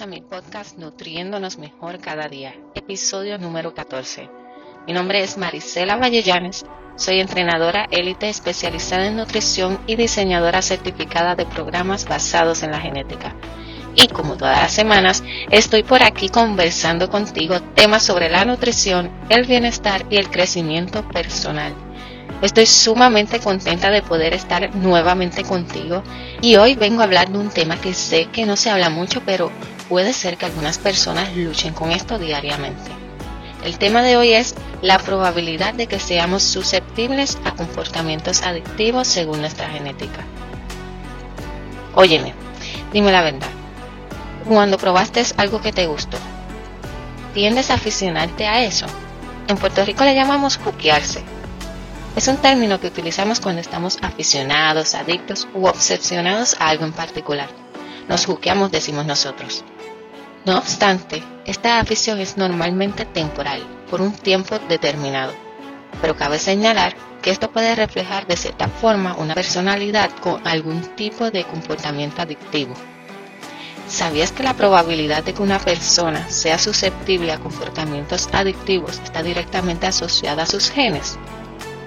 A mi podcast Nutriéndonos Mejor Cada Día, episodio número 14. Mi nombre es Marisela Vallellanes, soy entrenadora élite especializada en nutrición y diseñadora certificada de programas basados en la genética. Y como todas las semanas, estoy por aquí conversando contigo temas sobre la nutrición, el bienestar y el crecimiento personal. Estoy sumamente contenta de poder estar nuevamente contigo y hoy vengo a hablar de un tema que sé que no se habla mucho, pero puede ser que algunas personas luchen con esto diariamente. El tema de hoy es la probabilidad de que seamos susceptibles a comportamientos adictivos según nuestra genética. Óyeme, dime la verdad. Cuando probaste algo que te gustó, ¿tiendes a aficionarte a eso? En Puerto Rico le llamamos juquearse es un término que utilizamos cuando estamos aficionados, adictos u obsesionados a algo en particular. Nos juqueamos, decimos nosotros. No obstante, esta afición es normalmente temporal, por un tiempo determinado. Pero cabe señalar que esto puede reflejar de cierta forma una personalidad con algún tipo de comportamiento adictivo. ¿Sabías que la probabilidad de que una persona sea susceptible a comportamientos adictivos está directamente asociada a sus genes?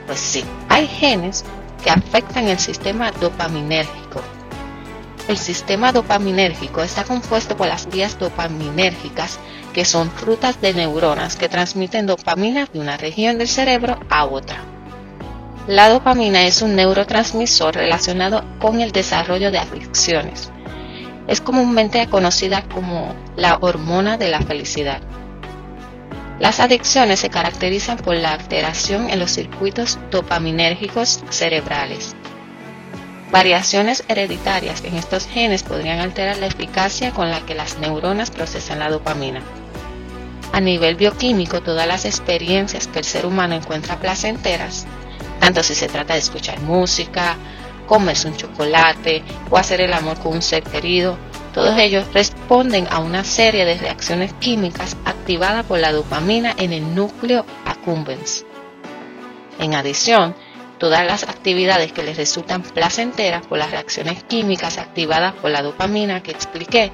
Pues sí, hay genes que afectan el sistema dopaminérgico. El sistema dopaminérgico está compuesto por las vías dopaminérgicas, que son rutas de neuronas que transmiten dopamina de una región del cerebro a otra. La dopamina es un neurotransmisor relacionado con el desarrollo de adicciones. Es comúnmente conocida como la hormona de la felicidad. Las adicciones se caracterizan por la alteración en los circuitos dopaminérgicos cerebrales. Variaciones hereditarias en estos genes podrían alterar la eficacia con la que las neuronas procesan la dopamina. A nivel bioquímico, todas las experiencias que el ser humano encuentra placenteras, tanto si se trata de escuchar música, comerse un chocolate o hacer el amor con un ser querido, todos ellos responden a una serie de reacciones químicas activadas por la dopamina en el núcleo accumbens. En adición, todas las actividades que les resultan placenteras por las reacciones químicas activadas por la dopamina que expliqué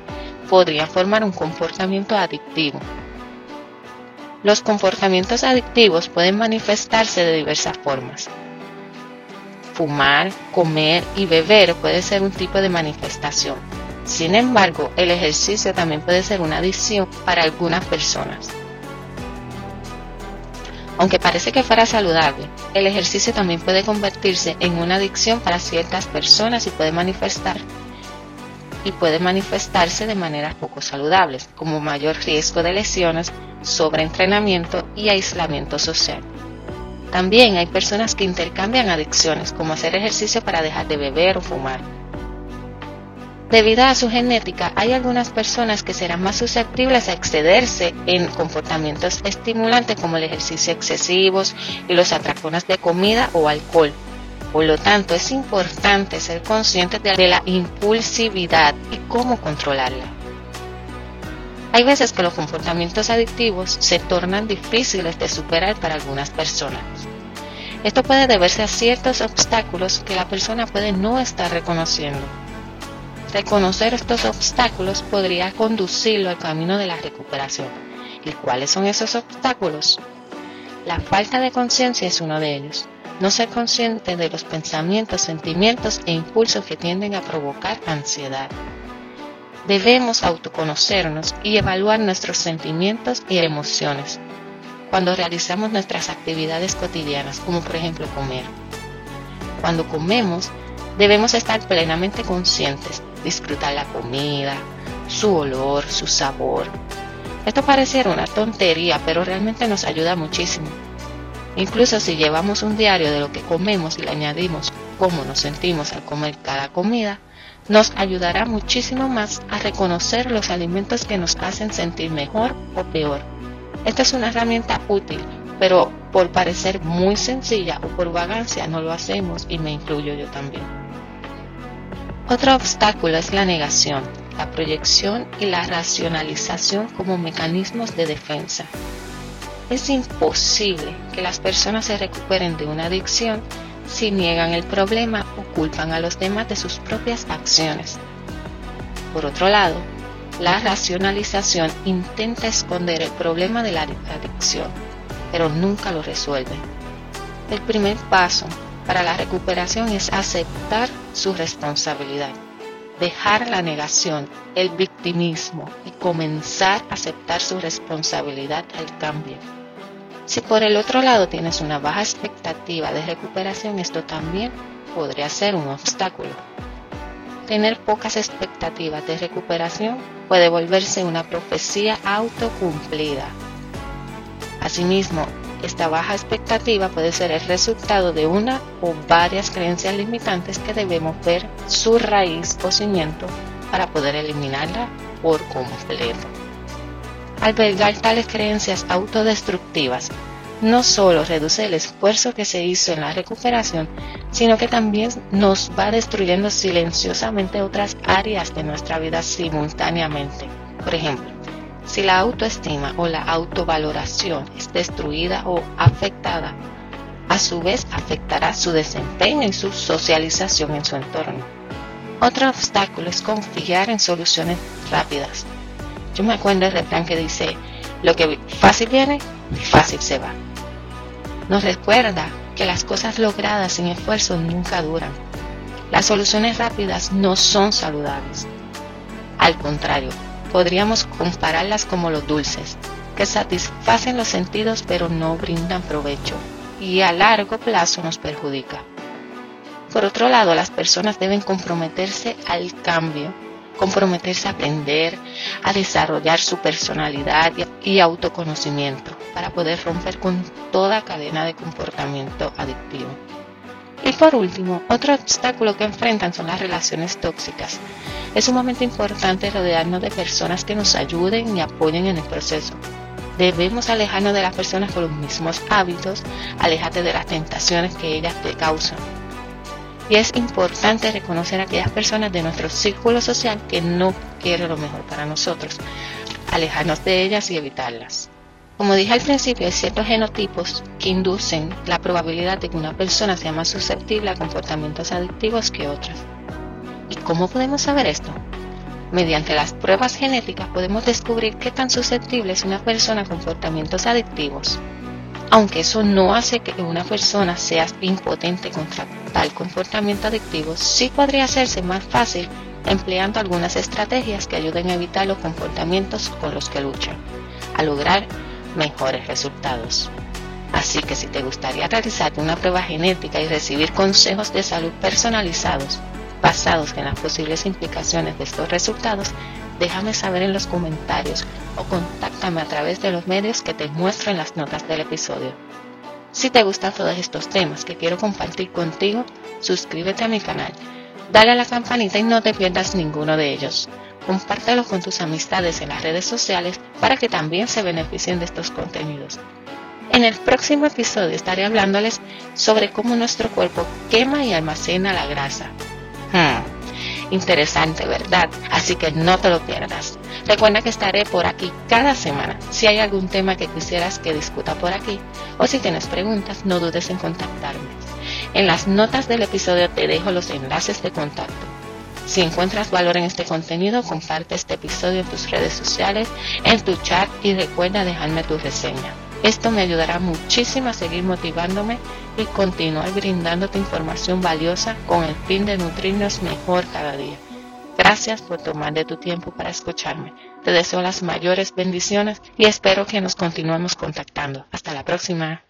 podrían formar un comportamiento adictivo. Los comportamientos adictivos pueden manifestarse de diversas formas. Fumar, comer y beber puede ser un tipo de manifestación sin embargo, el ejercicio también puede ser una adicción para algunas personas. Aunque parece que fuera saludable, el ejercicio también puede convertirse en una adicción para ciertas personas y puede manifestar y puede manifestarse de maneras poco saludables, como mayor riesgo de lesiones, sobreentrenamiento y aislamiento social. También hay personas que intercambian adicciones, como hacer ejercicio para dejar de beber o fumar Debido a su genética, hay algunas personas que serán más susceptibles a excederse en comportamientos estimulantes como el ejercicio excesivo y los atracones de comida o alcohol. Por lo tanto, es importante ser conscientes de la impulsividad y cómo controlarla. Hay veces que los comportamientos adictivos se tornan difíciles de superar para algunas personas. Esto puede deberse a ciertos obstáculos que la persona puede no estar reconociendo Reconocer estos obstáculos podría conducirlo al camino de la recuperación. ¿Y cuáles son esos obstáculos? La falta de conciencia es uno de ellos. No ser consciente de los pensamientos, sentimientos e impulsos que tienden a provocar ansiedad. Debemos autoconocernos y evaluar nuestros sentimientos y emociones cuando realizamos nuestras actividades cotidianas, como por ejemplo comer. Cuando comemos, debemos estar plenamente conscientes disfrutar la comida, su olor, su sabor. Esto pareciera una tontería, pero realmente nos ayuda muchísimo. Incluso si llevamos un diario de lo que comemos y le añadimos cómo nos sentimos al comer cada comida, nos ayudará muchísimo más a reconocer los alimentos que nos hacen sentir mejor o peor. Esta es una herramienta útil, pero por parecer muy sencilla o por vagancia no lo hacemos y me incluyo yo también. Otro obstáculo es la negación, la proyección y la racionalización como mecanismos de defensa. Es imposible que las personas se recuperen de una adicción si niegan el problema o culpan a los demás de sus propias acciones. Por otro lado, La racionalización intenta esconder el problema de la adicción, pero nunca lo resuelve. El primer paso para la recuperación es aceptar su responsabilidad, dejar la negación, el victimismo y comenzar a aceptar su responsabilidad al cambio. Si por el otro lado tienes una baja expectativa de recuperación, esto también podría ser un obstáculo. Tener pocas expectativas de recuperación puede volverse una profecía autocumplida. Asimismo, esta baja expectativa puede ser el resultado de una o varias creencias limitantes que debemos ver su raíz o cimiento para poder eliminarla por completo. Albergar tales creencias autodestructivas no solo reduce el esfuerzo que se hizo en la recuperación, sino que también nos va destruyendo silenciosamente otras áreas de nuestra vida simultáneamente. Por ejemplo, si la autoestima o la autovaloración es destruida o afectada, a su vez afectará su desempeño y su socialización en su entorno. Otro obstáculo es confiar en soluciones rápidas. Yo me acuerdo del refrán que dice, lo que fácil viene, fácil se va. Nos recuerda que las cosas logradas sin esfuerzo nunca duran. Las soluciones rápidas no son saludables. Al contrario, podríamos compararlas como los dulces, que satisfacen los sentidos pero no brindan provecho y a largo plazo nos perjudica. Por otro lado, las personas deben comprometerse al cambio, comprometerse a aprender, a desarrollar su personalidad y autoconocimiento para poder romper con toda cadena de comportamiento adictivo. Y por último, otro obstáculo que enfrentan son las relaciones tóxicas. Es sumamente importante rodearnos de personas que nos ayuden y apoyen en el proceso. Debemos alejarnos de las personas con los mismos hábitos, alejarte de las tentaciones que ellas te causan. Y es importante reconocer a aquellas personas de nuestro círculo social que no quieren lo mejor para nosotros, alejarnos de ellas y evitarlas. Como dije al principio, hay ciertos genotipos que inducen la probabilidad de que una persona sea más susceptible a comportamientos adictivos que otras. ¿Y cómo podemos saber esto? Mediante las pruebas genéticas podemos descubrir qué tan susceptible es una persona a comportamientos adictivos. Aunque eso no hace que una persona sea impotente contra tal comportamiento adictivo, sí podría hacerse más fácil empleando algunas estrategias que ayuden a evitar los comportamientos con los que luchan, a lograr mejores resultados. Así que si te gustaría realizar una prueba genética y recibir consejos de salud personalizados basados en las posibles implicaciones de estos resultados, déjame saber en los comentarios o contáctame a través de los medios que te muestro en las notas del episodio. Si te gustan todos estos temas que quiero compartir contigo, suscríbete a mi canal, dale a la campanita y no te pierdas ninguno de ellos compártelo con tus amistades en las redes sociales para que también se beneficien de estos contenidos. En el próximo episodio estaré hablándoles sobre cómo nuestro cuerpo quema y almacena la grasa. Hmm, interesante, ¿verdad? Así que no te lo pierdas. Recuerda que estaré por aquí cada semana. Si hay algún tema que quisieras que discuta por aquí o si tienes preguntas, no dudes en contactarme. En las notas del episodio te dejo los enlaces de contacto. Si encuentras valor en este contenido, comparte este episodio en tus redes sociales, en tu chat y recuerda dejarme tu reseña. Esto me ayudará muchísimo a seguir motivándome y continuar brindándote información valiosa con el fin de nutrirnos mejor cada día. Gracias por tomar de tu tiempo para escucharme. Te deseo las mayores bendiciones y espero que nos continuemos contactando. Hasta la próxima.